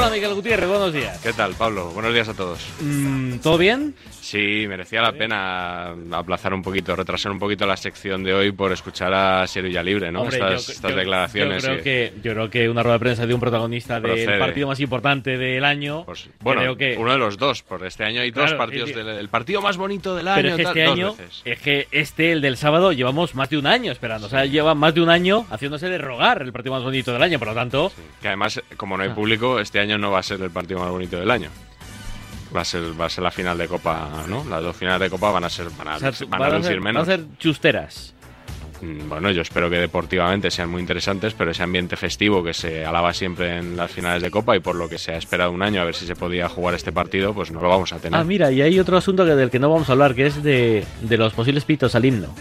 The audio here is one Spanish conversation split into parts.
Hola Miguel Gutiérrez, buenos días. ¿Qué tal, Pablo? Buenos días a todos. Mm, ¿Todo bien? Sí, merecía la pena aplazar un poquito, retrasar un poquito la sección de hoy por escuchar a Sevilla Libre, ¿no? Hombre, estas yo- estas yo- declaraciones. Yo creo, que, yo creo que una rueda de prensa de un protagonista del partido más importante del año. Pues, bueno, creo que, uno de los dos, por este año hay dos partidos del el partido más bonito del año. pero es que este año, es que este, el del sábado, llevamos más de un año esperando. O sea, lleva más de un año haciéndose de rogar el partido más bonito del año. Por lo tanto, Que además, como Ah. no hay público, este año no va a ser el partido más bonito del año. Va a ser, va a ser la final de Copa, ¿no? Las dos finales de Copa van a ser, van a, o sea, van a van a lucir ser- menos. van a ser chusteras. Mm, Bueno, yo espero que deportivamente sean muy interesantes, pero ese ambiente festivo que se alaba siempre en las finales de Copa y por lo que se ha esperado un año a ver si se podía jugar este partido, pues no lo vamos a tener. Ah, mira, y hay otro asunto del que no vamos a hablar, que es de, de los posibles pitos al himno.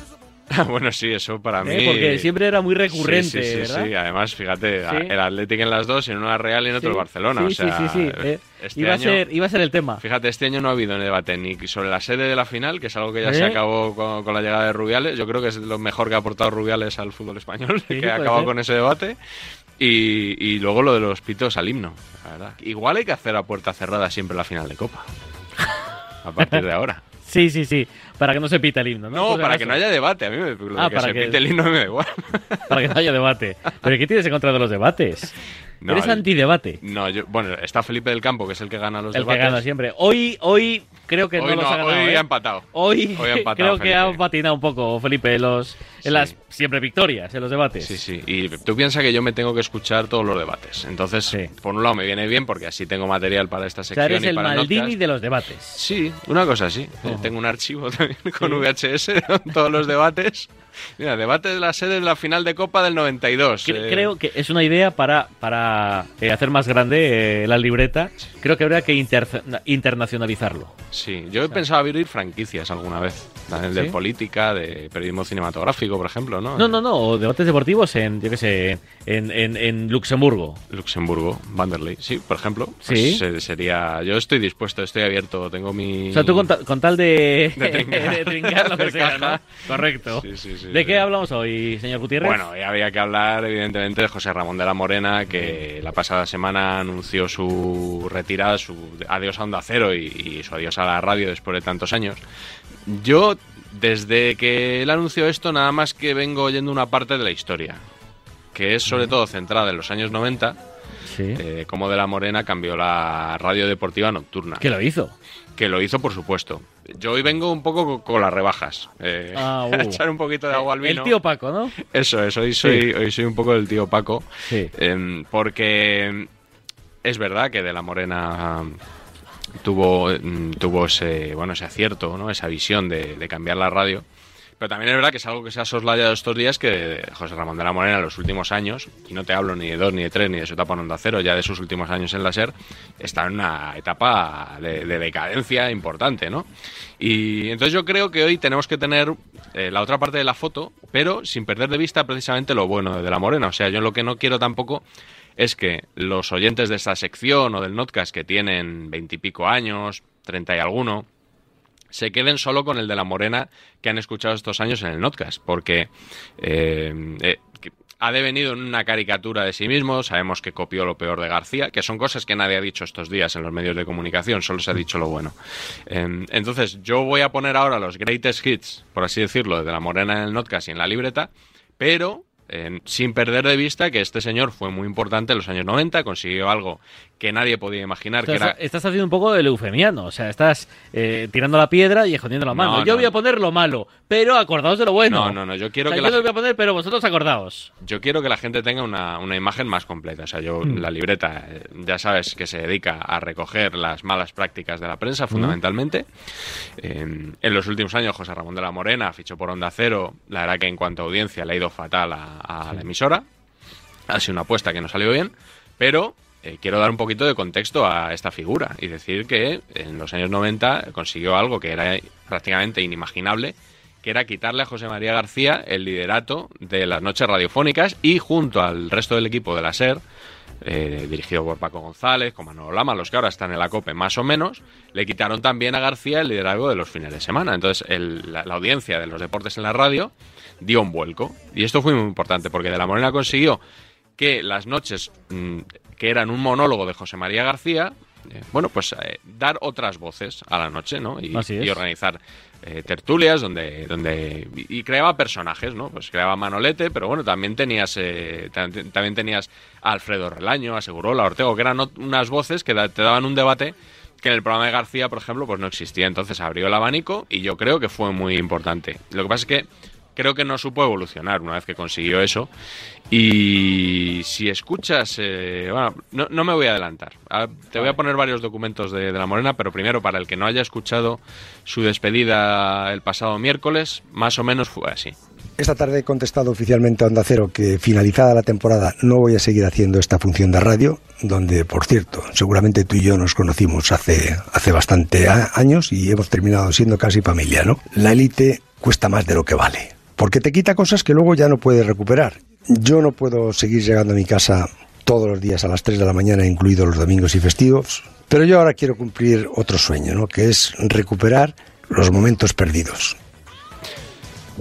bueno, sí, eso para ¿eh? mí. Porque siempre era muy Sí, recurrente, sí, sí, ¿verdad? sí. Además, fíjate, Sí. el Athletic en las dos, en una Real y en otro Sí, el Barcelona. Sí, o sea, sí, sí, sí, eh, este iba, año- a ser, iba a ser el tema. Fíjate, este año no ha habido debate ni sobre la sede de la final, que es algo que ya se ¿Eh? acabó con, con la llegada de Rubiales. Yo creo que es lo mejor que ha aportado Rubiales al fútbol español, Sí, que ha acabado con ese debate. Y, y luego lo de los pitos al himno, la verdad. Igual hay que hacer a puerta cerrada siempre la final de Copa. A partir de ahora. Sí, sí, sí. Para que no se pita el himno, ¿no? No, Por para acaso. que no haya debate. A mí me, lo Ah, que para se que- pite el himno me da igual. Para que no haya debate. ¿Pero qué tienes en contra de los debates? No, Eres antidebate. No, yo, bueno, está Felipe del Campo, que es el que gana los El que debates. gana siempre. Hoy, hoy creo que Hoy no los no, ha ganado. hoy ¿eh? ha empatado. Hoy, Hoy ha empatado creo que ha patinado un poco Felipe los, en las siempre victorias, en los debates. Sí, sí. Y tú piensas que yo me tengo que escuchar todos los debates. Entonces, Sí. por un lado me viene bien porque así tengo material para esta O sea, sección eres y el para Maldini podcast. de los debates. Sí, una cosa así. Tengo un archivo también con VHS con todos los debates. Mira, debate de la sede de la final de Copa del 92. Cre- eh, Creo que es una idea para, para eh, hacer más grande eh, la libreta. Creo que habría que inter- internacionalizarlo. Sí, yo he pensado abrir franquicias alguna vez. También de ¿Sí? política, de periodismo cinematográfico, por ejemplo, ¿no? No, no, no. o debates deportivos en, yo qué sé, en, en, en Luxemburgo. Luxemburgo, Vanderlei. Sí, por ejemplo. Pues Sí. se- sería. Yo estoy dispuesto, estoy abierto. Tengo mi. O sea, tú con, ta- con tal de, De trincar. de trincar lo que sea, ¿no? Correcto. Sí, sí, sí, ¿De qué hablamos hoy, señor Gutiérrez? Bueno, ya había que hablar, evidentemente, de José Ramón de la Morena, que la pasada semana anunció su retirada, su adiós a Onda Cero y, y su adiós a la radio después de tantos años. Yo, desde que él anunció esto, nada más que vengo oyendo una parte de la historia, que es sobre todo centrada en los años 90, sí. eh, cómo de la Morena cambió la radio deportiva nocturna. ¿Qué lo hizo? Que lo hizo, por supuesto. Yo hoy vengo un poco con, las rebajas. eh, Ah, a uh. echar un poquito de agua al vino. El tío Paco, ¿no? Eso es, hoy soy, hoy soy un poco el tío Paco. Sí. em, porque es verdad que De la Morena tuvo, mm, tuvo ese, bueno, ese acierto, ¿no? esa visión de, cambiar la radio. Pero también es verdad que es algo que se ha soslayado estos días que José Ramón de la Morena en los últimos años, y no te hablo ni de dos, ni de tres, ni de su etapa en Onda Cero, ya de sus últimos años en la SER, está en una etapa de, de decadencia importante, ¿no? Y entonces yo creo que hoy tenemos que tener eh, la otra parte de la foto, pero sin perder de vista precisamente lo bueno de la Morena. O sea, yo lo que no quiero tampoco es que los oyentes de esta sección o del Notcast que tienen veintipico años, treinta y alguno, se queden solo con el de la Morena que han escuchado estos años en el Notcast, porque eh, eh, ha devenido en una caricatura de sí mismo, sabemos que copió lo peor de García, que son cosas que nadie ha dicho estos días en los medios de comunicación, solo se ha dicho lo bueno. Eh, entonces, yo voy a poner ahora los greatest hits, por así decirlo, de la Morena en el Notcast y en la libreta, pero eh, sin perder de vista que este señor fue muy importante en los años 90, consiguió algo que nadie podía imaginar, que era... estás- haciendo un poco de eufemiano, o sea, estás eh, tirando la piedra y escondiendo la mano. No, yo no, voy a poner lo malo, pero acordaos de lo bueno. No, no, no, yo quiero O sea, que yo la lo voy a poner, pero vosotros acordaos. Yo quiero que la gente tenga una, una imagen más completa. O sea, yo, Mm. la libreta, eh, ya sabes que se dedica a recoger las malas prácticas de la prensa, fundamentalmente. Eh, en los últimos años, José Ramón de la Morena fichó por Onda Cero. La verdad que en cuanto a audiencia le ha ido fatal a, a la emisora. Ha sido una apuesta que no salió bien, pero eh, quiero dar un poquito de contexto a esta figura y decir que en los años 90 consiguió algo que era prácticamente inimaginable, que era quitarle a José María García el liderato de las noches radiofónicas y junto al resto del equipo de la SER, eh, dirigido por Paco González, con Manolo Lama, los que ahora están en la COPE más o menos, le quitaron también a García el liderazgo de los fines de semana. Entonces el- la, la audiencia de los deportes en la radio dio un vuelco. Y esto fue muy importante porque De la Morena consiguió que las noches mm, que eran un monólogo de José María García, eh, bueno, pues eh, dar otras voces a la noche, ¿no? Y, Así es. y organizar eh, tertulias donde, donde y, y creaba personajes, ¿no? Pues creaba Manolete, pero bueno, también tenías tam- también tenías a Alfredo Relaño, a Segurola, a Ortego, que eran unas voces que da- te daban un debate que en el programa de García, por ejemplo, pues no existía. Entonces abrió el abanico y yo creo que fue muy importante. Lo que pasa es que creo que no supo evolucionar una vez que consiguió eso. Y si escuchas, eh, bueno, no, no me voy a adelantar. Ah, Te voy a poner varios documentos de, de La Morena, pero primero, para el que no haya escuchado su despedida el pasado miércoles, más o menos fue así. Esta tarde he contestado oficialmente a Onda Cero que finalizada la temporada no voy a seguir haciendo esta función de radio, donde, por cierto, seguramente tú y yo nos conocimos hace, hace bastante años y hemos terminado siendo casi familia, ¿no? La élite cuesta más de lo que vale, porque te quita cosas que luego ya no puedes recuperar. Yo no puedo seguir llegando a mi casa todos los días a las 3 de la mañana, incluidos los domingos y festivos, pero yo ahora quiero cumplir otro sueño, ¿no? Que es recuperar los momentos perdidos.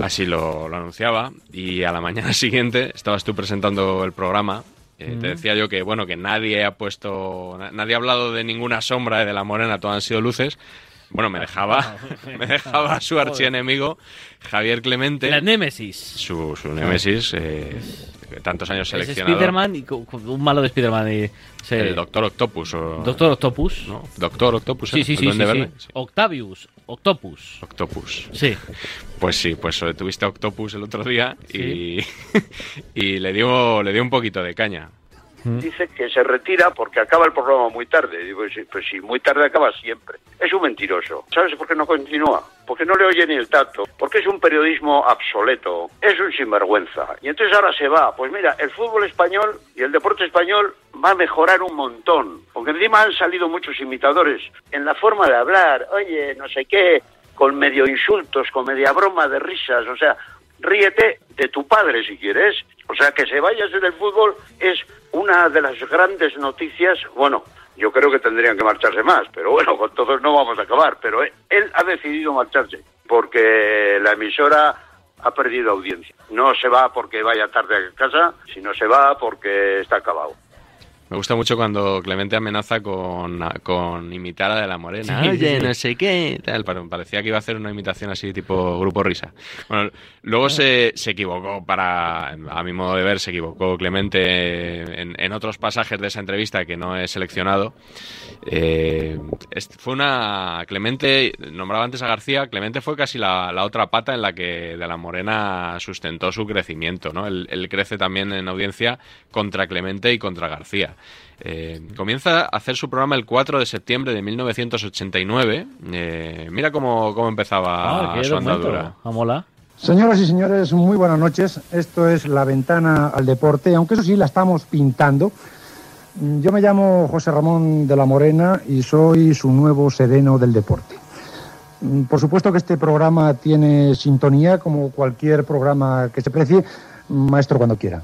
Así lo, lo anunciaba y a la mañana siguiente estabas tú presentando el programa. eh, Te decía yo que bueno que nadie ha puesto, na- nadie ha hablado de ninguna sombra de la morena, todas han sido luces. Bueno, me dejaba, me dejaba su archienemigo Javier Clemente, La Némesis. su, su némesis, eh, tantos años seleccionado, Spiderman y un malo de Spiderman. Y, se- el Doctor Octopus o Doctor Octopus. ¿no? Doctor Octopus, Sí, ¿eh? sí, sí, sí, sí. Octavius. Octopus. Octopus. Sí. Pues sí, pues eh, tuviste a Octopus el otro día y, y le dio le dio un poquito de caña. Dice que se retira porque acaba el programa muy tarde. Digo, pues, si muy tarde acaba siempre. Es un mentiroso. ¿Sabes por qué no continúa? Porque no le oye ni el tato. Porque es un periodismo obsoleto. Es un sinvergüenza. Y entonces ahora se va. Pues mira, el fútbol español y el deporte español va a mejorar un montón. Porque encima han salido muchos imitadores en la forma de hablar. Oye, no sé qué, con medio insultos, con media broma de risas. O sea, ríete de tu padre si quieres. O sea, que se vaya del fútbol es una de las grandes noticias. Bueno, yo creo que tendrían que marcharse más, pero bueno, con todos no vamos a acabar. Pero él ha decidido marcharse porque la emisora ha perdido audiencia. No se va porque vaya tarde a casa, sino se va porque está acabado. Me gusta mucho cuando Clemente amenaza con, con imitar a De La Morena. Sí, Oye, sí, no sé qué. Tal, parecía que iba a hacer una imitación así tipo Grupo Risa. Bueno, luego se, se equivocó, para a mi modo de ver, se equivocó Clemente en, en otros pasajes de esa entrevista que no he seleccionado. Eh, fue una. Clemente, nombraba antes a García, Clemente fue casi la, la otra pata en la que De La Morena sustentó su crecimiento, ¿no? Él, él crece también en audiencia contra Clemente y contra García. Eh, comienza a hacer su programa el 4 de septiembre de 1989. Eh, mira cómo, cómo empezaba Ah, su andadura. Mola. Señoras y señores, muy buenas noches. Esto es La Ventana al Deporte, aunque eso sí la estamos pintando. Mm, Yo me llamo José Ramón de la Morena y soy su nuevo sereno del deporte. Mm, Por supuesto que este programa tiene sintonía, como cualquier programa que se precie. Maestro, cuando quiera.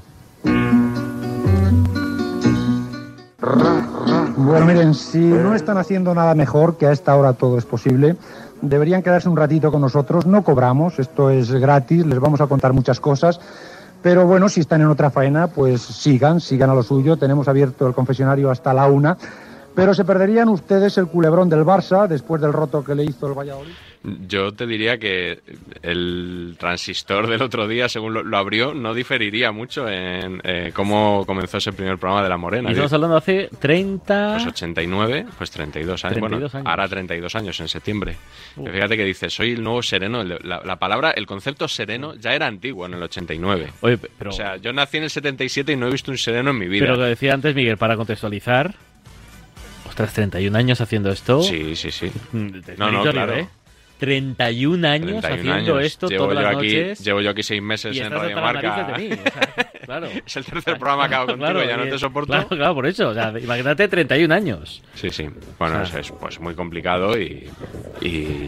Bueno, miren, si no están haciendo nada mejor, que a esta hora todo es posible, deberían quedarse un ratito con nosotros. No cobramos, esto es gratis, les vamos a contar muchas cosas. Pero bueno, si están en otra faena, pues sigan, sigan a lo suyo. Tenemos abierto el confesionario hasta la una. Pero se perderían ustedes el culebrón del Barça después del roto que le hizo el Valladolid. Yo te diría que el transistor del otro día, según lo, lo abrió, no diferiría mucho en eh, cómo comenzó ese primer programa de La Morena. Y estamos hablando hace 30... Pues 89, pues 32 años. 32 bueno, años. ahora 32 años en septiembre. Fíjate que dice, soy el nuevo sereno. La, la palabra, el concepto sereno ya era antiguo en el 89. Oye, pe- pero, o sea, yo nací en el 77 y no he visto un sereno en mi vida. pero lo que decía antes Miguel, para contextualizar... Ostras, 31 años haciendo esto. Sí, sí, sí. Mm, No, no, claro. ¿eh? 31 años 31 haciendo años. esto llevo todas yo las aquí, noches. Llevo yo aquí seis meses y en Radio Marca. narices de mí. o sea, claro. es el tercer programa que hago contigo, Claro, ya no te soporto. Claro, claro, por eso. O sea, imagínate 31 años. Sí, sí. Bueno, O sea- es, es, pues muy complicado y, y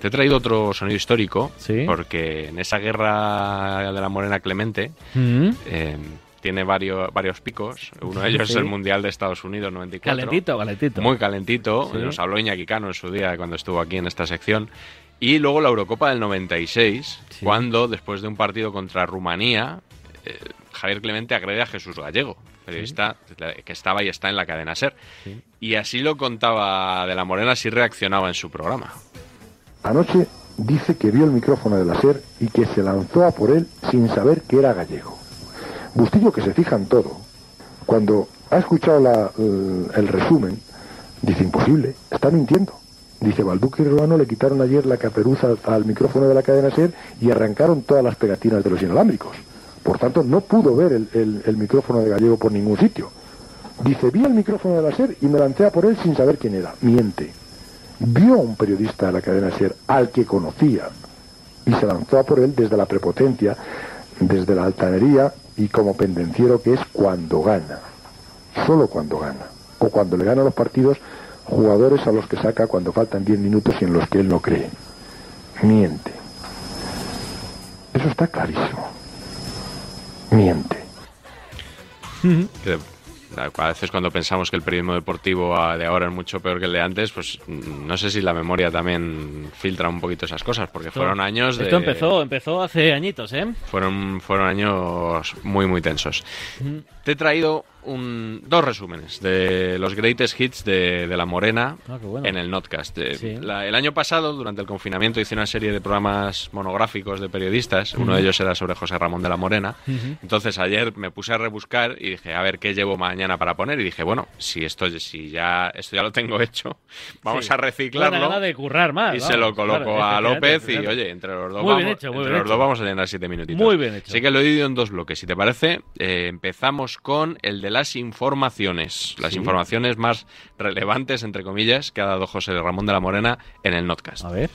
te he traído otro sonido histórico Sí. porque en esa guerra de la Morena Clemente Mm. eh, tiene varios, varios picos. Uno de ellos Sí. es el Mundial de Estados Unidos 94. Calentito, calentito. Muy calentito. Sí. Nos habló Iñaki Cano en su día cuando estuvo aquí en esta sección. Y luego la Eurocopa del 96, Sí. cuando después de un partido contra Rumanía, eh, Javier Clemente agrede a Jesús Gallego, periodista que estaba y está en la cadena SER. Y así lo contaba de la Morena, así reaccionaba en su programa. Anoche dice que vio el micrófono de la SER y que se lanzó a por él sin saber que era gallego. Bustillo que se fija en todo. Cuando ha escuchado la, el, resumen, dice imposible, está mintiendo. Dice, Balduque y Ruano le quitaron ayer la caperuza al micrófono de la cadena SER y arrancaron todas las pegatinas de los inalámbricos. Por tanto, no pudo ver el, el- el micrófono de Gallego por ningún sitio. Dice, vi el micrófono de la SER y me lancé a por él sin saber quién era. Miente. Vio a un periodista de la cadena SER al que conocía y se lanzó a por él desde la prepotencia, desde la altanería y como pendenciero que es cuando gana. Solo cuando gana. O cuando le gana los partidos jugadores a los que saca cuando faltan 10 minutos y en los que él no cree. Miente. Eso está clarísimo. Miente. a veces cuando pensamos que el periodismo deportivo de ahora es mucho peor que el de antes, pues mm, no sé si la memoria también filtra un poquito esas cosas, porque fueron años de... Esto empezó, empezó hace añitos, ¿eh? Fueron, fueron años muy, muy tensos. Te he traído un, dos resúmenes de los greatest hits de, de La Morena Ah, bueno. en el Notcast. Eh, Sí. la- el año pasado, durante el confinamiento, hice una serie de programas monográficos de periodistas. Uno de ellos era sobre José Ramón de la Morena. Entonces ayer me puse a rebuscar y dije, a ver qué llevo mañana para poner. Y dije, bueno, si esto, si ya, esto ya lo tengo hecho, vamos Sí. a reciclarlo. Gana de currar más. Y vamos, se lo coloco claro, a López y, oye, entre los dos, Muy vamos, hecho, entre los dos vamos a llenar siete minutitos. Muy bien hecho. Así que lo he dividido en dos bloques. Si te parece, eh, empezamos con el de las informaciones. Las Sí. informaciones más relevantes, entre comillas, que ha dado José Ramón de la Morena en el Notcast. A ver.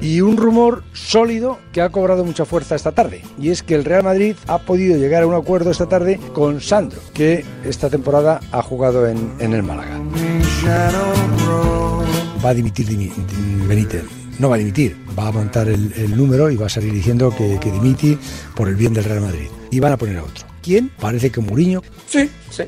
Y un rumor sólido que ha cobrado mucha fuerza esta tarde. Y es que el Real Madrid ha podido llegar a un acuerdo esta tarde con Sandro, que esta temporada ha jugado en, en el Málaga. Va a dimitir Dimi- Dim- Benítez. No va a dimitir, va a montar el, el número y va a salir diciendo que, que dimiti por el bien del Real Madrid. Y van a poner a otro. ¿Quién? Parece que Mourinho. Sí, sí.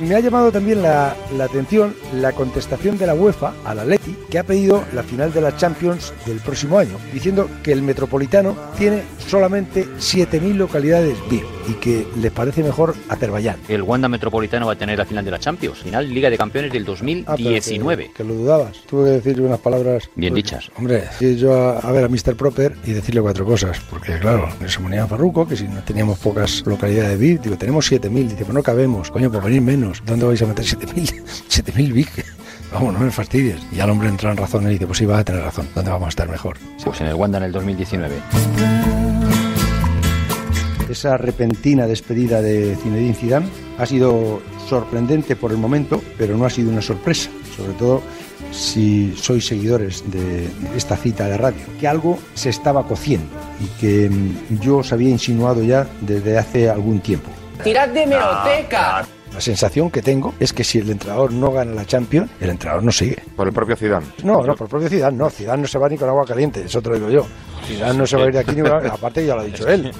Me ha llamado también la, la atención la contestación de la UEFA al Atleti, que ha pedido la final de la Champions del próximo año, diciendo que el Metropolitano tiene solamente 7.000 localidades VIP y que le parece mejor Azerbaiyán. El Wanda Metropolitano va a tener la final de la Champions, final Liga de Campeones del Ah, pero que- 2019. Que, lo dudabas. Tuve que decirle unas palabras. Bien pues, dichas. Hombre, yo a, a ver a Mr. Proper y decirle cuatro cosas. Porque, claro, se ponía Farruco, que si no teníamos pocas localidades VIP, digo, tenemos 7.000. Dice, pues no cabemos, coño, pues venir menos. ¿Dónde vais a meter 7.000? 7.000 VIP. Vamos, no me fastidies. Y ya el hombre entra en razón y dice, pues sí, vas a tener razón. ¿Dónde vamos a estar mejor? Pues en el Wanda en el 2019. Esa repentina despedida de Zinedine Zidane ha sido sorprendente por el momento, pero no ha sido una sorpresa, sobre todo si sois seguidores de esta cita de radio, que algo se estaba cociendo y que mm, yo os había insinuado ya desde hace algún tiempo. ¡Tirad de meroteca! La sensación que tengo es que si el entrenador no gana la Champions, el entrenador no sigue. Por el propio Zidane. No, no, por propio Zidane, no. Zidane no se va ni con agua caliente, eso te lo digo yo. Zidane no se va a ir de aquí ni con- aparte ya lo ha dicho él.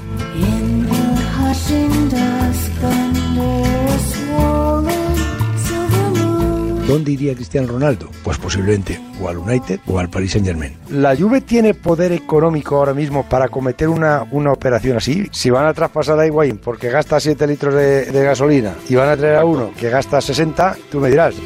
¿Dónde iría Cristiano Ronaldo? Pues posiblemente o al United o al Paris Saint Germain. ¿La Juve tiene poder económico ahora mismo para cometer una, una operación así? Si van a traspasar a Higuaín porque gasta 7 litros de, de gasolina y van a traer a uno que gasta 60, tú me dirás.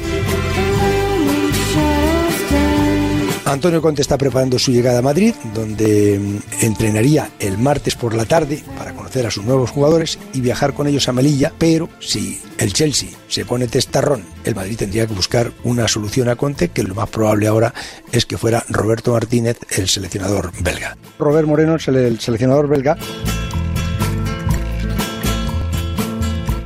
Antonio Conte está preparando su llegada a Madrid, donde mm, entrenaría el martes por la tarde para conocer a sus nuevos jugadores y viajar con ellos a Melilla, pero si el Chelsea se pone testarrón, el Madrid tendría que buscar una solución a Conte, que lo más probable ahora es que fuera Roberto Martínez, el seleccionador belga. Robert Moreno, el sele- el seleccionador belga,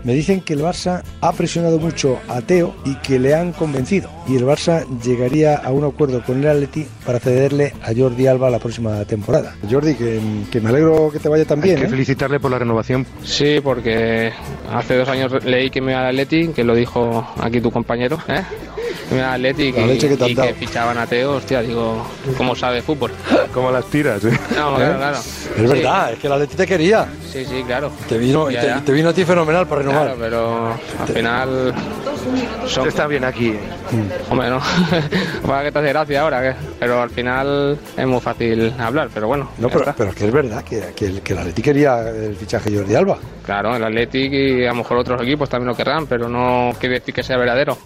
Me dicen que el Barça ha presionado mucho a Teo y que le han convencido. Y el Barça llegaría a un acuerdo con el Atleti para cederle a Jordi Alba la próxima temporada. Jordi, que, que me alegro que te vaya tan bien. Hay que ¿eh? felicitarle por la renovación. Sí, porque hace dos años leí que me iba al Atleti, que lo dijo aquí tu compañero, ¿eh? Mira, Athletic La y, leche que te han y dado. que fichaban a Teo, hostia, digo, ¿cómo sabe fútbol? ¿Cómo las tiras? eh? No, claro, claro. Es verdad, es que la Leti te quería. Sí, sí, claro. Te vino, y Ya, te, ya. te vino a ti fenomenal para renovar. Claro, pero al final son... Está bien aquí. Hombre, no. Para que te hace gracia ahora, ¿qué? pero al final es muy fácil hablar, pero bueno. No, pero, pero es que es verdad que, que, el- que la Leti quería el fichaje de Jordi Alba. Claro, el Athletic y a lo mejor otros equipos también lo querrán, pero no quiere decir que sea verdadero.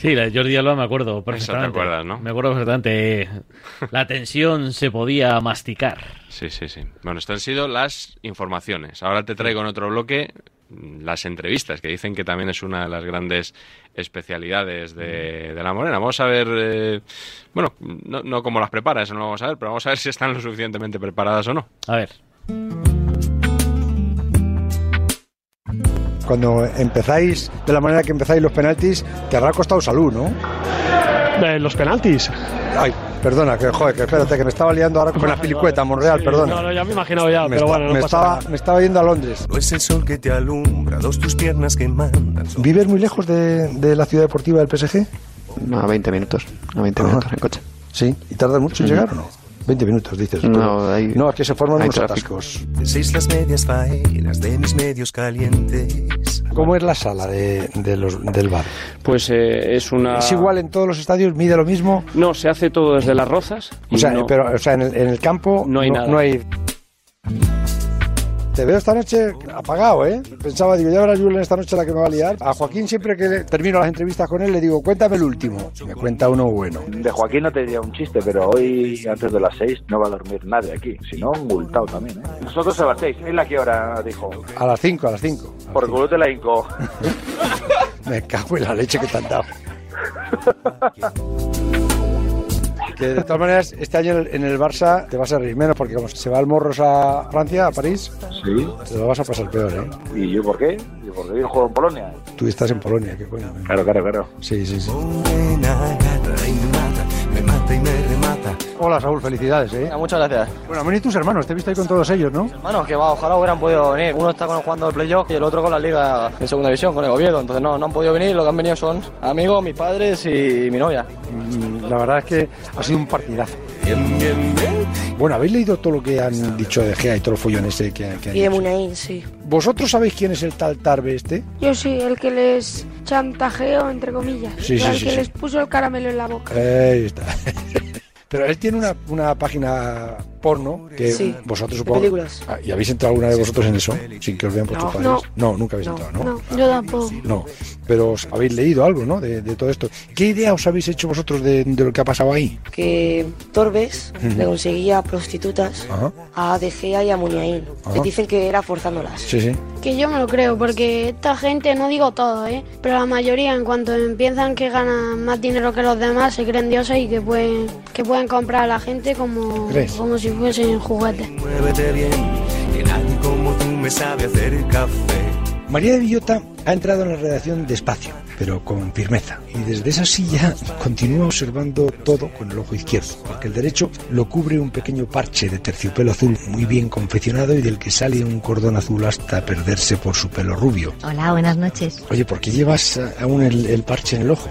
Sí, la de Jordi Alba me acuerdo perfectamente. acuerdas, ¿no? Me acuerdo perfectamente. La tensión se podía masticar. Sí, sí, sí. Bueno, estas han sido las informaciones. Ahora te traigo en otro bloque las entrevistas, que dicen que también es una de las grandes especialidades de, de la Morena. Vamos a ver, eh, bueno, no, no cómo las prepara, eso no lo vamos a ver, pero vamos a ver si están lo suficientemente preparadas o no. A ver. Cuando empezáis de la manera que empezáis los penaltis, te habrá costado salud, ¿no? los penaltis. Ay, perdona, que joder, que espérate, que me estaba liando ahora con la pilicueta, Monreal, Sí, perdona. No, no, ya me he imaginado ya, me pero esta- bueno, no me, pasa estaba, nada. me estaba yendo a Londres. No es el sol que te alumbra, dos tus piernas que mandan. ¿Vives muy lejos de, de la ciudad deportiva del PSG? A 20 minutos, a 20 minutos en coche. Sí, ¿y tardas mucho en llegar o no? 20 minutos, dices. No, hay- no, es que se forman unos tráfico. atascos. Seis las medias faenas de mis medios calientes. ¿Cómo es la sala de, de los, del bar? Pues eh, es una... ¿Es igual en todos los estadios? ¿Mide lo mismo? No, se hace todo desde las rozas. y O sea, no- pero, o sea en, el, en el campo No hay nada. no hay... Te veo esta noche apagado, ¿eh? Pensaba, digo, ya verás Julen esta noche la que me va a liar. A Joaquín siempre que le- termino las entrevistas con él le digo, cuéntame el último. Me cuenta uno bueno. De Joaquín no te diría un chiste, pero hoy antes de las seis no va a dormir nadie aquí. Si no, multado también, ¿eh? Nosotros a las seis. ¿Él a qué hora dijo? A las 5, a las 5. Por culo te la hinco. Me cago en la leche que te han dado. Que de todas maneras, este año en el- Barça te vas a reír menos porque como se va el Morros a Francia, a París, Sí. te lo vas a pasar peor, ¿eh? ¿Y yo por qué? ¿Y por qué yo juego en Polonia? Tú estás en Polonia, qué coño. Claro, claro, claro. Sí, sí, sí. Y me y remata. Hola, Saúl, felicidades, ¿eh? Muchas gracias. Bueno, han venido tus hermanos, te he visto ahí con todos ellos, ¿no? Hermanos, que va, ojalá hubieran podido venir. Uno está con- jugando el playoff y el otro con la liga de segunda división, con el Oviedo. Entonces no, no han podido venir. Lo que han venido son amigos, mis padres y mi novia. Mm, La verdad es que ha sido un partidazo. Bueno, ¿habéis leído todo lo que han dicho de Gea y todo el follón ese que, que han Y de? Munain, sí. ¿Vosotros sabéis quién es el tal Tarbe este? Yo sí, el que les chantajeó, entre comillas. Sí, sí, el sí, que sí. les puso el caramelo en la boca. Ahí está. Pero él tiene una, una página porno que Sí, vosotros supongo... películas. Ah, ¿Y habéis entrado alguna de vosotros en eso? Sin que os vean por No. padres. No, nunca habéis No, entrado, ¿no? no, yo tampoco. No, pero os habéis leído algo, ¿no? De, de todo esto. ¿Qué idea os habéis hecho vosotros de, de lo que ha pasado ahí? Que Torbes le conseguía prostitutas Ajá. a De Gea y a Muñain. Les dicen que era forzándolas. Sí, sí. Que yo me lo creo, porque esta gente, no digo todo, ¿eh? pero la mayoría en cuanto empiezan que ganan más dinero que los demás, se creen dioses y que pueden, que pueden comprar a la gente como, ¿Crees? como si fuesen juguetes. Muévete bien, que nadie como tú me sabe hacer café. María de Villota ha entrado en la redacción despacio, pero con firmeza. Y desde esa silla continúa observando todo con el ojo izquierdo, porque el derecho lo cubre un pequeño parche de terciopelo azul muy bien confeccionado y del que sale un cordón azul hasta perderse por su pelo rubio. Hola, buenas noches. Oye, ¿por qué llevas aún el, el parche en el ojo?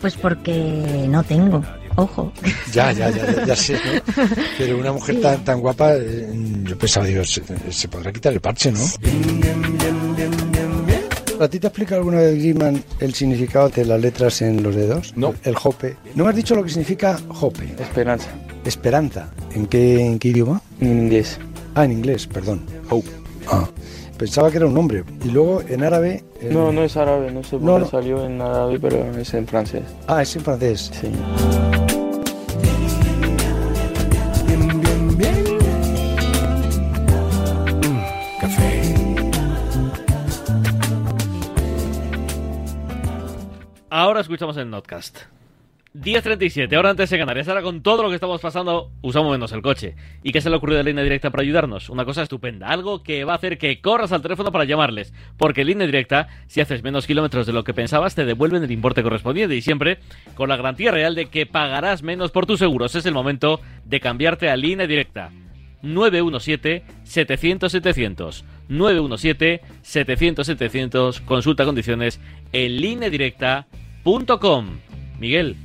Pues porque no tengo. Ojo. Ya, ya, ya, ya, ya sé, ¿no? Pero una mujer tan, tan guapa, eh, yo pensaba, digo, se, se podrá quitar el parche, ¿no? ¿A ti te explica alguna vez, Grimman, el significado de las letras en los dedos? No. El jope. ¿No me has dicho lo que significa jope? Esperanza. Esperanza. ¿En qué, en qué idioma? En inglés. Ah, en inglés, perdón. Hope. Ah, pensaba que era un nombre. Y luego en árabe... en- No, no es árabe, no sé por No, qué no. salió en árabe, pero es en francés. Ah, es en francés. Sí. Ahora escuchamos el Notcast. 10.37, ahora antes de Canarias. Ahora con todo lo que estamos pasando, usamos menos el coche. ¿Y qué se le ocurrió de línea directa para ayudarnos? Una cosa estupenda, algo que va a hacer que corras al teléfono para llamarles. Porque línea directa, si haces menos kilómetros de lo que pensabas, te devuelven el importe correspondiente y siempre con la garantía real de que pagarás menos por tus seguros. Es el momento de cambiarte a línea directa. 917-700-700. 917-700-700. Consulta condiciones en lineadirecta.com. Miguel,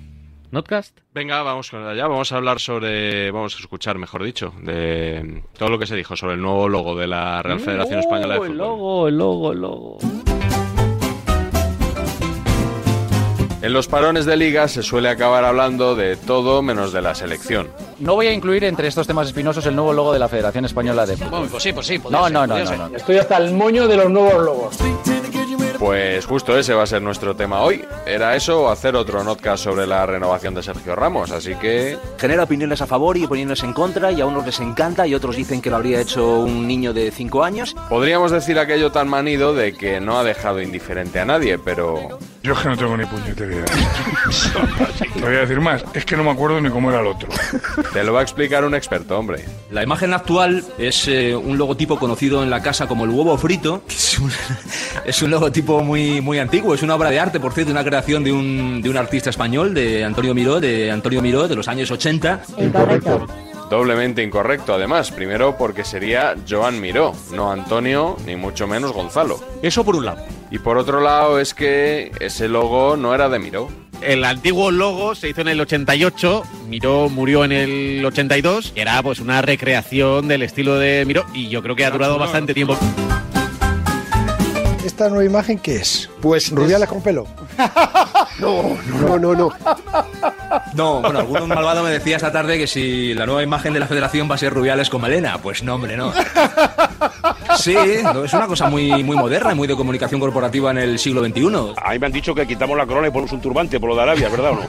¿Notcast? Venga, vamos con allá. Vamos a hablar sobre. Vamos a escuchar, mejor dicho, de todo lo que se dijo sobre el nuevo logo de la Real Federación Española de Oh, el Fútbol. logo, el logo, el logo. En los parones de liga se suele acabar hablando de todo menos de la selección. No voy a incluir entre estos temas espinosos el nuevo logo de la Federación Española de Fútbol. Pues sí, pues sí. No, no, no, no, no. Estoy hasta el moño de los nuevos logos. Pues justo ese va a ser nuestro tema hoy. Era eso o hacer otro notcast sobre la renovación de Sergio Ramos. Así que Genera opiniones a favor y opiniones en contra, y a unos les encanta y otros dicen que lo habría hecho un niño de 5 años. podríamos decir aquello tan manido de que no ha dejado indiferente a nadie, pero Yo es que no tengo ni puñetera idea. Te voy a decir más, es que no me acuerdo ni cómo era el otro. te lo va a explicar un experto, hombre. La imagen actual es eh, un logotipo conocido en la casa como el huevo frito. que Es un, es un logotipo muy, muy antiguo, es una obra de arte, por cierto, una creación de un, de un artista español, de Antonio Miró, de Antonio Miró, de los años 80. Doblemente incorrecto, además. Primero porque sería Joan Miró, no Antonio, ni mucho menos Gonzalo. Eso por un lado. Y por otro lado es que ese logo no era de Miró. El antiguo logo se hizo en el 88, Miró murió en el 82, y era pues una recreación del estilo de Miró y yo creo que ha durado bastante tiempo. ¿Esta nueva imagen qué es? Pues Rubiales con pelo. No, no, no, no. No, bueno, algún malvado me decía esta tarde que si la nueva imagen de la federación va a ser Rubiales con Malena. Pues no, hombre, no. Sí, es una cosa muy, muy moderna, muy de comunicación corporativa en el siglo XXI. A mí me han dicho que quitamos la corona y ponemos un turbante por lo de Arabia, ¿verdad o no?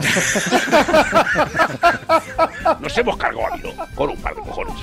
Nos hemos cargado a con un par de cojones.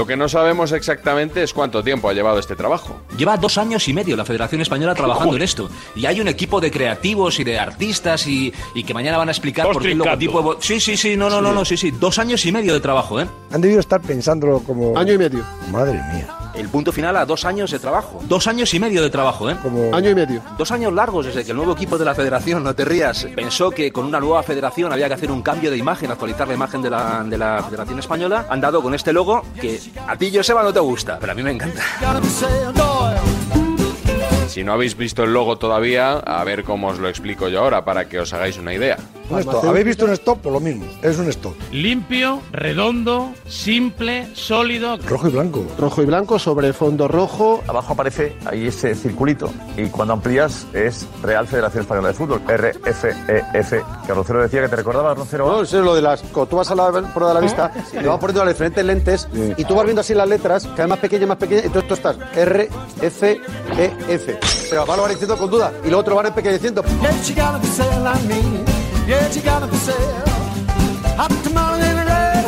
Lo que no sabemos exactamente es cuánto tiempo ha llevado este trabajo. Lleva dos años y medio la Federación Española trabajando en esto. Y hay un equipo de creativos y de artistas y, y que mañana van a explicar Dos por qué el logotipo... Sí, sí, sí, no, no, no, no, sí, sí. Dos años y medio de trabajo, ¿eh? Han debido estar pensándolo como... Año y medio. Madre mía. El punto final a dos años de trabajo. Dos años y medio de trabajo, ¿eh? Como... Año y medio. Dos años largos desde que el nuevo equipo de la federación, no te rías, pensó que con una nueva federación había que hacer un cambio de imagen, actualizar la imagen de la, de la federación española. Han dado con este logo que a ti, Joseba, no te gusta, pero a mí me encanta. Si no habéis visto el logo todavía, a ver cómo os lo explico yo ahora para que os hagáis una idea. Un stop. ¿Habéis visto un stop? Por lo mismo. Es un stop. Limpio, redondo, simple, sólido. Rojo y blanco. Rojo y blanco sobre fondo rojo. Abajo aparece ahí ese circulito. Y cuando amplías es Real Federación Española de Fútbol. RFEF. Que Rocero decía que te recordaba, Rocero. No, eso es lo de las. Cuando tú vas a la prueba de la vista, te vas poniendo las diferentes lentes y tú vas viendo así las letras, cada vez más pequeñas, más pequeñas, entonces tú estás R, F, E, F. Pero va lo van diciendo con duda y lo otro van empequeñeciendo.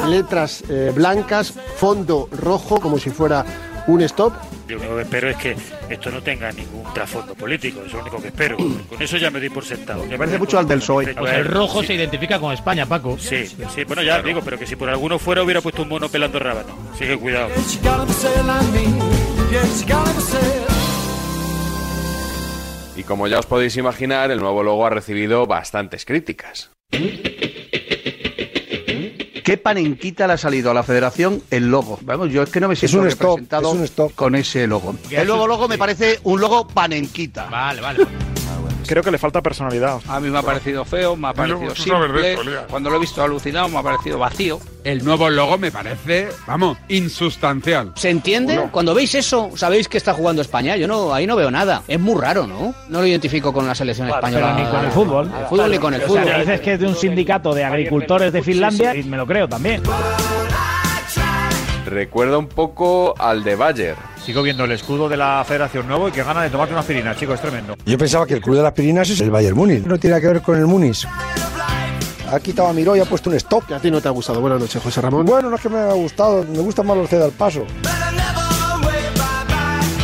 Letras eh, blancas, fondo rojo, como si fuera un stop. Yo lo único que espero es que esto no tenga ningún trasfondo político, es lo único que espero. Con eso ya me doy por sentado. Me parece mucho al del PSOE. Pues el rojo se identifica con España, Paco. Sí, sí, bueno, ya digo, pero que si por alguno fuera hubiera puesto un mono pelando rábano. Así que cuidado. Y como ya os podéis imaginar, el nuevo logo ha recibido bastantes críticas. ¿Qué panenquita le ha salido a la federación el logo? Vamos, yo es que no me siento un stop, representado es un stop. con ese logo. El nuevo logo me parece un logo panenquita. Vale, vale. Creo que le falta personalidad. A mí me ha parecido feo, me ha parecido simple. Cuando lo he visto alucinado, me ha parecido vacío. El nuevo logo me parece, vamos, insustancial. ¿Se entiende? Cuando veis eso, sabéis que está jugando España. Yo no, ahí no veo nada. Es muy raro, ¿no? No lo identifico con la selección española. Pero ni con el fútbol. Al fútbol ni con el O sea, fútbol. me dices que es de un sindicato de agricultores de Finlandia y me lo creo también. Recuerda un poco al de Bayer. Sigo viendo el escudo de la Federación Nuevo y que gana de tomarte una aspirina, chicos, es tremendo. Yo pensaba que el club de las aspirinas es el Bayern Múnich. No tiene nada que ver con el Múnich. Ha quitado a Miró y ha puesto un stop. Que a ti no te ha gustado. Buenas noches, José Ramón. Bueno, no es que me haya gustado. Me gusta más los ceda al paso.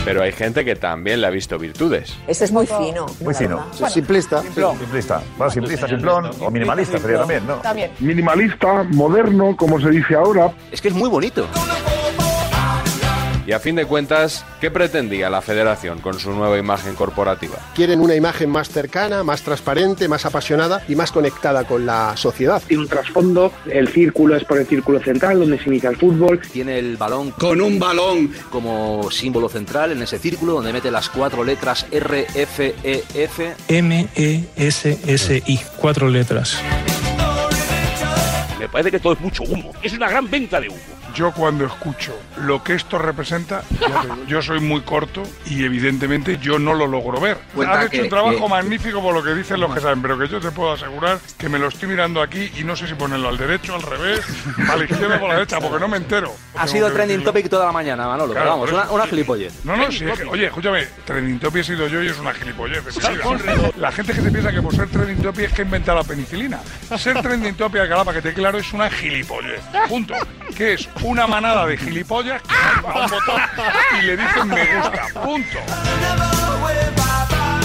Pero hay gente que también le ha visto virtudes. Este es muy fino. Muy fino. Simplista. Simplista. Bueno, simplista, simplón. O minimalista sería también, ¿no? También. Minimalista, moderno, como se dice ahora. Es que es muy bonito. Y a fin de cuentas, ¿qué pretendía la federación con su nueva imagen corporativa? Quieren una imagen más cercana, más transparente, más apasionada y más conectada con la sociedad. Tiene un trasfondo, el círculo es por el círculo central donde se inicia el fútbol. Tiene el balón Con un balón. como símbolo central en ese círculo donde mete las cuatro letras R, F, E, F. M-E-S-S-I. Cuatro letras. Me parece que todo es mucho humo. Es una gran venta de humo. Yo cuando escucho lo que esto representa, ya te digo, yo soy muy corto y evidentemente yo no lo logro ver. Cuenta Has hecho que- un trabajo que- magnífico por lo que dicen los que saben, pero que yo te puedo asegurar que me lo estoy mirando aquí y no sé si ponerlo al derecho, al revés, a la izquierda o a la derecha, porque no me entero. Ha sido trending decirlo. topic toda la mañana, Manolo. Claro, pero vamos, una, una gilipollez. No, no, sí, es que- oye, escúchame, trending topic he sido yo y es una gilipollez. La gente que se piensa que por ser trending topic es que ha inventado la penicilina. Ser trending topic, Alcalá, para que te claro, es una gilipollez. Punto. Que es una manada de gilipollas que a un botón y le dicen me gusta. Punto.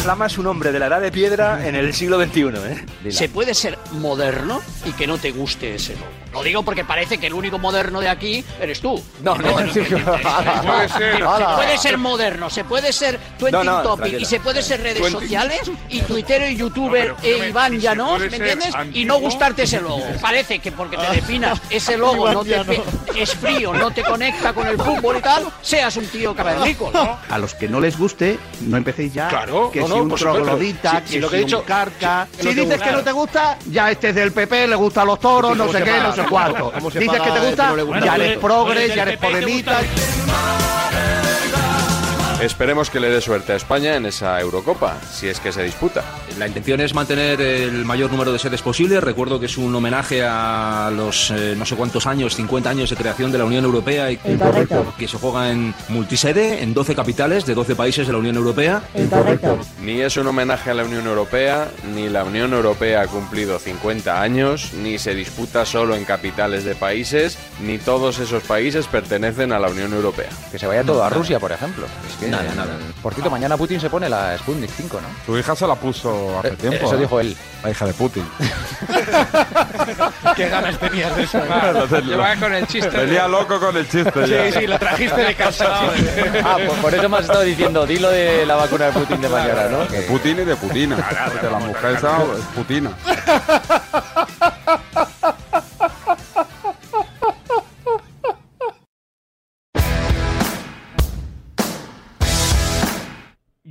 Flama es un hombre de la edad de piedra en el siglo XXI, ¿eh? Se puede ser moderno y que no te guste ese logo. Lo digo porque parece que el único moderno de aquí eres tú. No, no, Puede sí, ser, Puede ser. se puede ser moderno, se puede ser Twenty No, no, Topic y se puede ser redes sociales y tuitero y youtuber e Iván Llanos, ¿me entiendes? Y no gustarte ese logo. Parece que porque te definas ese logo no te es frío, no te conecta con el fútbol y tal, seas un tío cavernícola. A los que no les guste, no empecéis ya. Claro, que no, si no, un troglodita, que lo si que he un dicho- carca. Si dices que no te gusta, ya este es del PP, le gustan los toros, no ¿Cómo sé qué, no sé cuánto. ¿Cómo se Dices que te gusta, ya eres progres, ya eres eres del PP, podemita. Esperemos que le dé suerte a España en esa Eurocopa, si es que se disputa. La intención es mantener el mayor número de sedes posible. Recuerdo que es un homenaje a los eh, no sé cuántos años, 50 años de creación de la Unión Europea y que se juega en multisede, en 12 capitales de 12 países de la Unión Europea. Ni es un homenaje a la Unión Europea, ni la Unión Europea ha cumplido 50 años, ni se disputa solo en capitales de países, ni todos esos países pertenecen a la Unión Europea. Que se vaya todo a Rusia, por ejemplo. Es que, Nada, nada. Por cierto, mañana Putin se pone la Sputnik 5, ¿no? Tu hija se la puso hace Eh, tiempo. eso ¿eh? dijo él. La hija de Putin. Qué ganas tenías de eso. Llevaba con el chiste. Venía loco con el chiste. ya. Sí, sí, lo trajiste de casa. Ah, por, por eso me has estado diciendo, dilo de la vacuna de Putin de mañana, ¿no? De Putin y de Putina. De la mujer esa es Putina.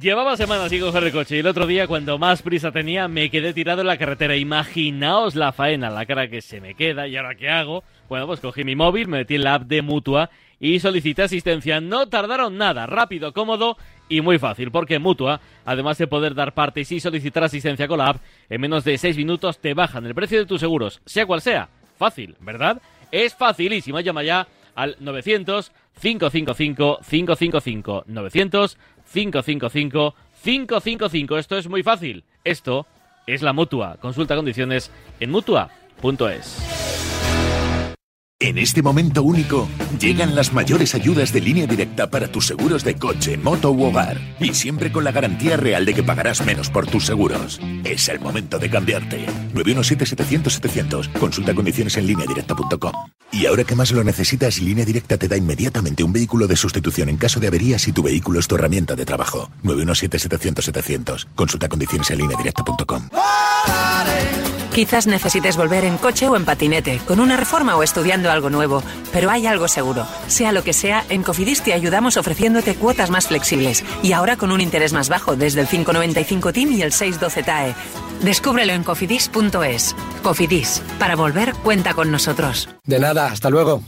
Llevaba semanas así con el coche y el otro día cuando más prisa tenía me quedé tirado en la carretera. Imaginaos la faena, la cara que se me queda y ahora qué hago. Bueno, pues cogí mi móvil, me metí en la app de Mutua y solicité asistencia. No tardaron nada, rápido, cómodo y muy fácil, porque Mutua, además de poder dar partes y solicitar asistencia con la app, en menos de 6 minutos te bajan el precio de tus seguros, sea cual sea. Fácil, ¿verdad? Es facilísimo, llama ya al 900 555 555 900 555 555. Esto es muy fácil. Esto es la Mutua. Consulta condiciones en Mutua.es. En este momento único, llegan las mayores ayudas de línea directa para tus seguros de coche, moto u hogar. Y siempre con la garantía real de que pagarás menos por tus seguros. Es el momento de cambiarte. 917-700-700. Consulta condiciones en lineadirecta.com. Y ahora que más lo necesitas, Línea Directa te da inmediatamente un vehículo de sustitución en caso de avería si tu vehículo es tu herramienta de trabajo. 917-700-700. Consulta condiciones en lineadirecta.com. Quizás necesites volver en coche o en patinete, con una reforma o estudiando algo nuevo, pero hay algo seguro. Sea lo que sea, en Cofidis te ayudamos ofreciéndote cuotas más flexibles y ahora con un interés más bajo desde el 595 TIM y el 612 TAE. Descúbrelo en cofidis.es. Cofidis, para volver cuenta con nosotros. De nada, hasta luego.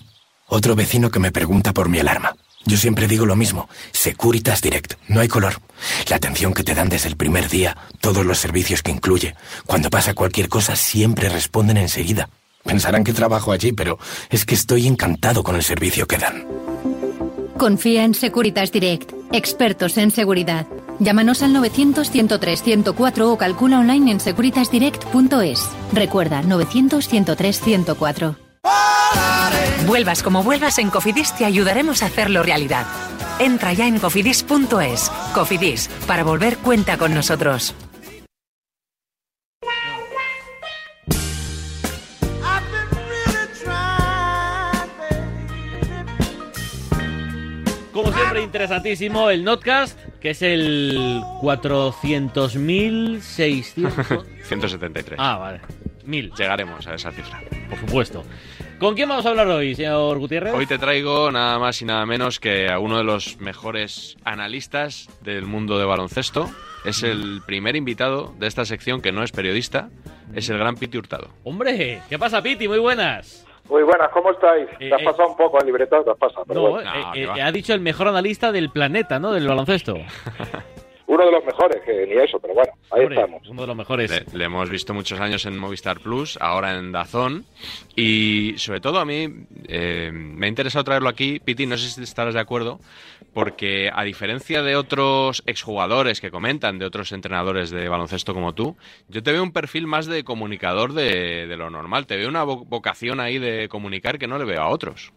Otro vecino que me pregunta por mi alarma. Yo siempre digo lo mismo, Securitas Direct, no hay color. La atención que te dan desde el primer día, todos los servicios que incluye. Cuando pasa cualquier cosa siempre responden enseguida. Pensarán que trabajo allí, pero es que estoy encantado con el servicio que dan. Confía en Securitas Direct, expertos en seguridad. Llámanos al 900-103-104 o calcula online en securitasdirect.es. Recuerda, 900-103-104. Vuelvas como vuelvas en Cofidis te ayudaremos a hacerlo realidad. Entra ya en cofidis.es. Cofidis, para volver cuenta con nosotros. Como siempre, interesantísimo el Notcast, que es el 400.600. 173. Ah, vale. Mil. Llegaremos a esa cifra. Por supuesto. ¿Con quién vamos a hablar hoy, señor Gutiérrez? Hoy te traigo nada más y nada menos que a uno de los mejores analistas del mundo de baloncesto. Es el primer invitado de esta sección que no es periodista, es el gran Piti Hurtado. Hombre, ¿qué pasa, Piti? Muy buenas. Muy buenas, ¿cómo estáis? Eh, te has eh, pasado un poco el libreto, te has pasado. pero No, bueno. eh, eh, ha dicho el mejor analista del planeta, ¿no? Del baloncesto. Uno de los mejores, que ni eso, pero bueno, ahí Hombre, estamos. Uno de los mejores. Le, le hemos visto muchos años en Movistar Plus, ahora en Dazón. Y sobre todo a mí eh, me ha interesado traerlo aquí, Piti, no sé si estarás de acuerdo, porque a diferencia de otros exjugadores que comentan, de otros entrenadores de baloncesto como tú, yo te veo un perfil más de comunicador de, de lo normal. Te veo una vo- vocación ahí de comunicar que no le veo a otros.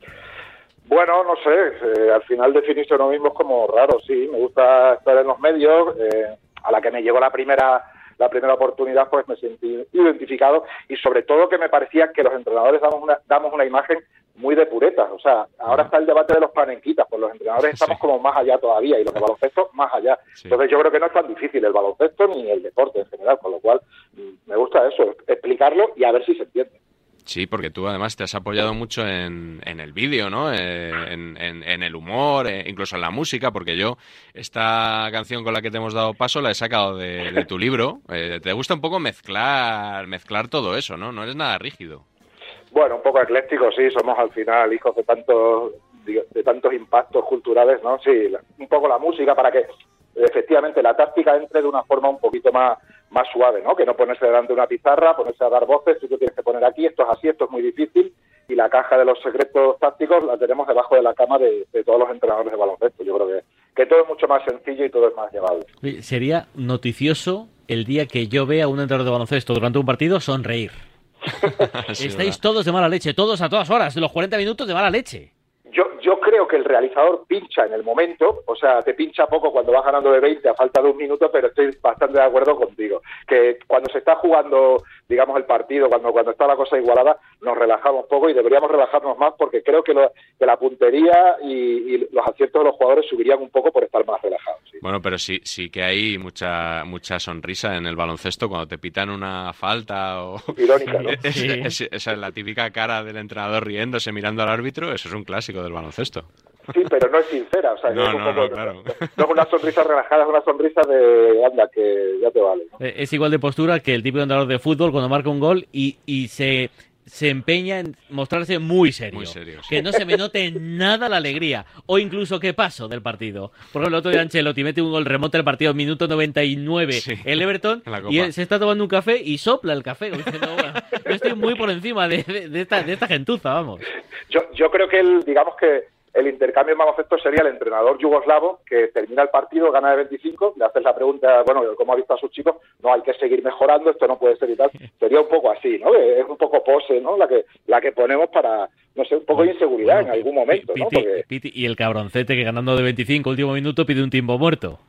Bueno, no sé, eh, al final definirse uno mismo es como raro, sí, me gusta estar en los medios, eh, a la que me llegó la primera la primera oportunidad pues me sentí identificado y sobre todo que me parecía que los entrenadores damos una, damos una imagen muy de puretas, o sea, ahora está el debate de los panenquitas, pues los entrenadores estamos como más allá todavía y los de baloncesto más allá, entonces yo creo que no es tan difícil el baloncesto ni el deporte en general, con lo cual mm, me gusta eso, explicarlo y a ver si se entiende. Sí, porque tú además te has apoyado mucho en, el vídeo, ¿no? Eh, En, el humor, eh, incluso en la música, porque yo esta canción con la que te hemos dado paso la he sacado de, tu libro. Eh, te gusta un poco mezclar, mezclar todo eso, ¿no? No eres nada rígido. Bueno, un poco ecléctico, sí, somos al final hijos de tantos de tantos impactos culturales, ¿no? Sí, un poco la música para que efectivamente la táctica entre de una forma un poquito más más suave, ¿no? Que no ponerse delante de una pizarra, ponerse a dar voces, tú te tienes que poner aquí, esto es así, esto es muy difícil y la caja de los secretos tácticos la tenemos debajo de la cama de, de todos los entrenadores de baloncesto. Yo creo que, que todo es mucho más sencillo y todo es más llevable. Sería noticioso el día que yo vea a un entrenador de baloncesto durante un partido sonreír. Estáis todos de mala leche, todos a todas horas, los 40 minutos de mala leche. Creo que el realizador pincha en el momento, o sea, te pincha poco cuando vas ganando de 20 a falta de un minuto, pero estoy bastante de acuerdo contigo. Que cuando se está jugando, digamos, el partido, cuando, cuando está la cosa igualada, nos relajamos poco y deberíamos relajarnos más porque creo que, lo- que la puntería y, y los aciertos de los jugadores subirían un poco por estar más relajados. Bueno, pero sí, sí que hay mucha, mucha sonrisa en el baloncesto cuando te pitan una falta o... Irónica, ¿no? Es- Sí. es- esa es la típica cara del entrenador riéndose mirando al árbitro, eso es un clásico del baloncesto. Sí, pero no es sincera, o sea, que No, es un no, poco- no, claro. no es una sonrisa relajada, es una sonrisa de, anda, que ya te vale. ¿no? Eh, Es igual de postura que el típico entrenador de fútbol cuando marca un gol y, y se, se empeña en mostrarse muy serio. Muy serio, sí. Que no se me note nada la alegría. O incluso qué paso del partido. Por ejemplo, el otro día Ancelotti mete un gol, remonta el partido, minuto 99, el Everton, y él se está tomando un café y sopla el café. como diciendo, "Bueno, yo estoy muy por encima de, de- de esta, de esta gentuza, vamos. Yo, yo creo que el, digamos que el intercambio en baloncesto sería el entrenador yugoslavo que termina el partido, gana de 25, le haces la pregunta, bueno, ¿cómo ha visto a sus chicos? No, hay que seguir mejorando, esto no puede ser y tal. Sería un poco así, ¿no? Es un poco pose, ¿no? La que, la que ponemos para, no sé, un poco de inseguridad en algún momento, ¿no? Piti, Porque Piti, y el cabroncete que ganando de 25, último minuto, pide un tiempo muerto.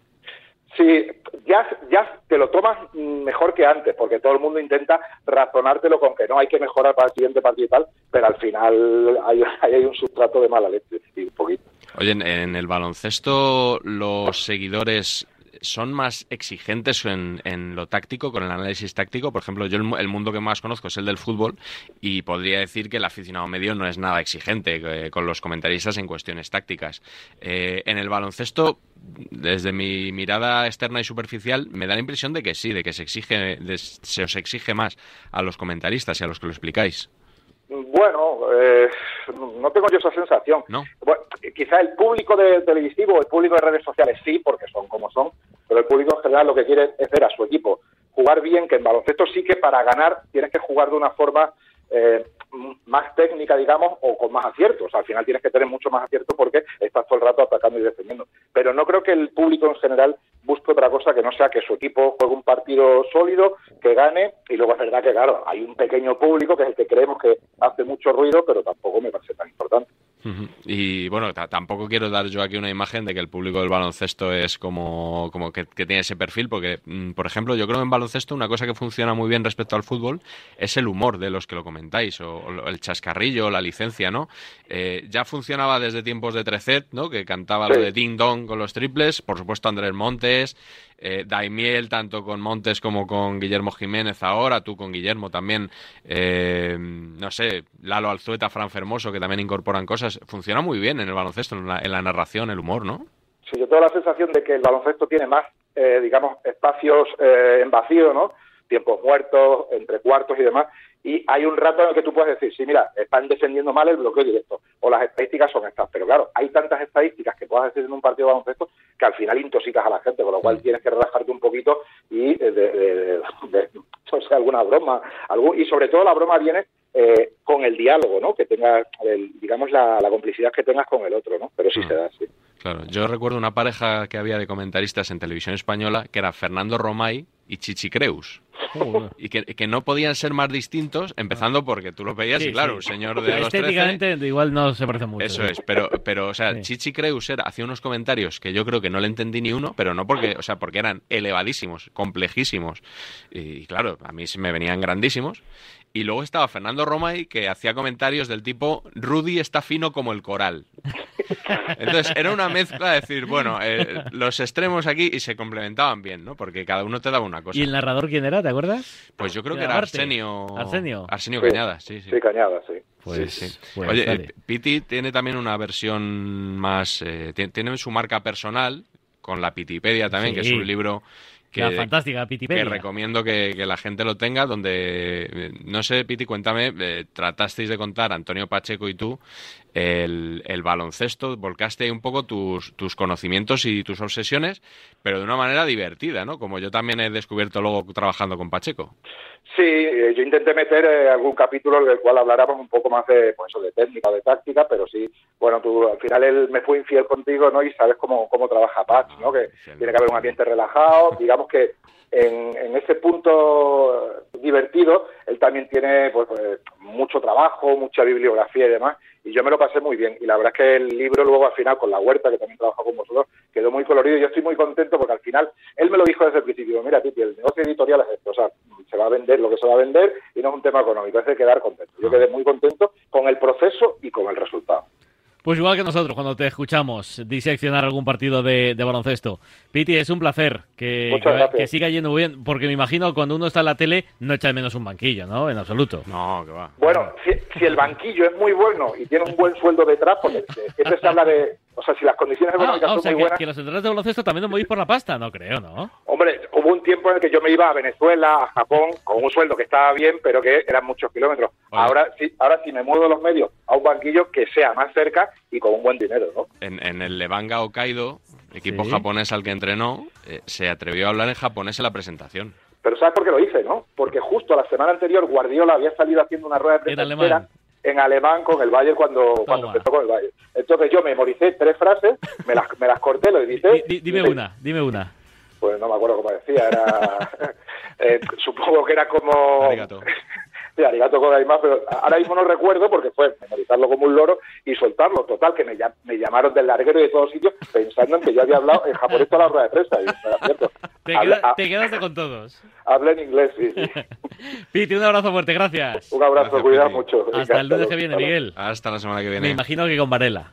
Sí, ya, ya te lo tomas mejor que antes, porque todo el mundo intenta razonártelo con que no hay que mejorar para el siguiente partido y tal, pero al final hay, hay un sustrato de mala leche, un poquito. Oye, en el baloncesto los seguidores son más exigentes en, en lo táctico, con el análisis táctico. Por ejemplo, yo el, el mundo que más conozco es el del fútbol y podría decir que el aficionado medio no es nada exigente eh, con los comentaristas en cuestiones tácticas. Eh, en el baloncesto, desde mi mirada externa y superficial, me da la impresión de que sí, de que se exige, se os exige más a los comentaristas y a los que lo explicáis. Bueno, eh, no tengo yo esa sensación. Bueno, quizá el público de televisivo, el público de redes sociales sí, porque son como son, pero el público en general lo que quiere es ver a su equipo jugar bien, que en baloncesto sí que para ganar tienes que jugar de una forma eh, más técnica, digamos, o con más aciertos. Al final tienes que tener mucho más acierto porque estás todo el rato atacando y defendiendo. Pero no creo que el público en general busque otra cosa que no sea que su equipo juegue un partido sólido, que gane, y luego es verdad que, claro, hay un pequeño público que es el que creemos que hace mucho ruido, pero tampoco me parece tan importante. Y bueno, tampoco quiero dar yo aquí una imagen de que el público del baloncesto es como, como que, tiene ese perfil, porque, mm, por ejemplo, yo creo que en baloncesto una cosa que funciona muy bien respecto al fútbol es el humor de los que lo comentáis, o, el chascarrillo, la licencia, ¿no? Eh, ya funcionaba desde tiempos de Trecet, ¿no? Que cantaba lo de Ding Dong con los triples, por supuesto Andrés Montes, eh, Daimiel, tanto con Montes como con Guillermo Jiménez ahora, tú con Guillermo también, eh, no sé, Lalo Alzueta, Fran Fermoso, que también incorporan cosas. Funciona muy bien en el baloncesto, en la, narración, el humor, ¿no? Sí, yo tengo la sensación de que el baloncesto tiene más, eh, digamos, espacios eh, en vacío, ¿no? Tiempos muertos, entre cuartos y demás, y hay un rato en el que tú puedes decir, sí, mira, están defendiendo mal el bloqueo directo, o las estadísticas son estas, pero claro, hay tantas estadísticas que puedas decir en un partido de baloncesto que al final intoxicas a la gente, con lo cual tienes que relajarte un poquito y de, de, alguna broma, algún, y sobre todo la broma viene eh, con el diálogo, ¿no? Que tenga, digamos, la, complicidad que tengas con el otro, ¿no? Pero sí mm. se da, sí. Claro, yo recuerdo una pareja que había de comentaristas en televisión española que era Fernando Romay y Chichi Creus. y que, no podían ser más distintos, empezando porque tú lo veías y claro, un señor de los 13, igual no se parece mucho. Eso es, pero, pero o sea, Chichi Creus hacía unos comentarios que yo creo que no le entendí ni uno, pero no porque, o sea, porque eran elevadísimos, complejísimos. Y claro, a mí me venían grandísimos. Y luego estaba Fernando Romay que hacía comentarios del tipo Rudy está fino como el coral. Entonces era una mezcla de decir, bueno, eh, los extremos aquí y se complementaban bien, ¿no? Porque cada uno te daba una cosa. ¿Y el narrador quién era? ¿Te acuerdas? Pues yo creo que era Arsenio. Arsenio. Arsenio Cañada, sí, sí. Sí, Cañada, sí. Pues sí. Pues Oye, Piti tiene también una versión más. Eh, tiene, su marca personal, con la Pitipedia también, que es un libro que, la fantástica Pitipedia. Que recomiendo que, la gente lo tenga, donde, no sé, Piti, cuéntame, eh, tratasteis de contar, Antonio Pacheco y tú, el, el, baloncesto, volcaste un poco tus, tus conocimientos y tus obsesiones, pero de una manera divertida, ¿no? Como yo también he descubierto luego trabajando con Pacheco. Sí, eh, yo intenté meter eh, algún capítulo en el cual habláramos un poco más de, pues de técnica, de táctica, pero sí, bueno, tú al final él me fue infiel contigo, ¿no? Y sabes cómo, cómo trabaja Pach, ¿no? Que tiene que haber un ambiente relajado, digamos que en, en ese punto divertido, él también tiene pues, pues, mucho trabajo, mucha bibliografía y demás, y yo me lo pasé muy bien. Y la verdad es que el libro luego al final con la huerta, que también trabaja con vosotros, quedó muy colorido y yo estoy muy contento porque al final él me lo dijo desde el principio, mira Titi, el negocio editorial es esto, o sea, se va a vender lo que se va a vender y no es un tema económico, es de quedar contento. Yo quedé muy contento con el proceso y con el resultado. Pues igual que nosotros cuando te escuchamos diseccionar algún partido de, baloncesto. Piti, es un placer que, que, siga yendo muy bien, porque me imagino cuando uno está en la tele no echa de menos un banquillo, ¿no? En absoluto. No, que va. Bueno, si, el banquillo es muy bueno y tiene un buen sueldo detrás, porque siempre se habla de... O sea, si las condiciones ah, económicas son muy que, buenas... que los entrenadores de baloncesto también no movís por la pasta, no creo, ¿no? Hombre, hubo un tiempo en el que yo me iba a Venezuela, a Japón, con un sueldo que estaba bien, pero que eran muchos kilómetros. Ahora sí, ahora sí me muevo los medios a un banquillo que sea más cerca y con un buen dinero, ¿no? En, el Levanga Hokkaido, equipo japonés al que entrenó, eh, se atrevió a hablar en japonés en la presentación. Pero ¿sabes por qué lo hice, no? Porque justo la semana anterior Guardiola había salido haciendo una rueda de prensa en alemán con el Bayern cuando, cuando empezó con el Bayern. Entonces yo memoricé tres frases, me las, me las corté, lo edité. dime una, dime una. Pues no me acuerdo cómo decía, era... Eh, supongo que era como... Sí, arigato más, pero ahora mismo no recuerdo porque fue memorizarlo como un loro y soltarlo. Total, que me, me llamaron del larguero y de todos sitios pensando en que yo había hablado en japonés toda la rueda de prensa. Y era cierto. Te, quedaste con todos. Hablé en inglés, sí. sí. Piti, un abrazo fuerte, gracias. Un abrazo, cuidado mucho. Hasta el lunes que viene, Miguel. Hasta la semana que viene. Me imagino que con Varela.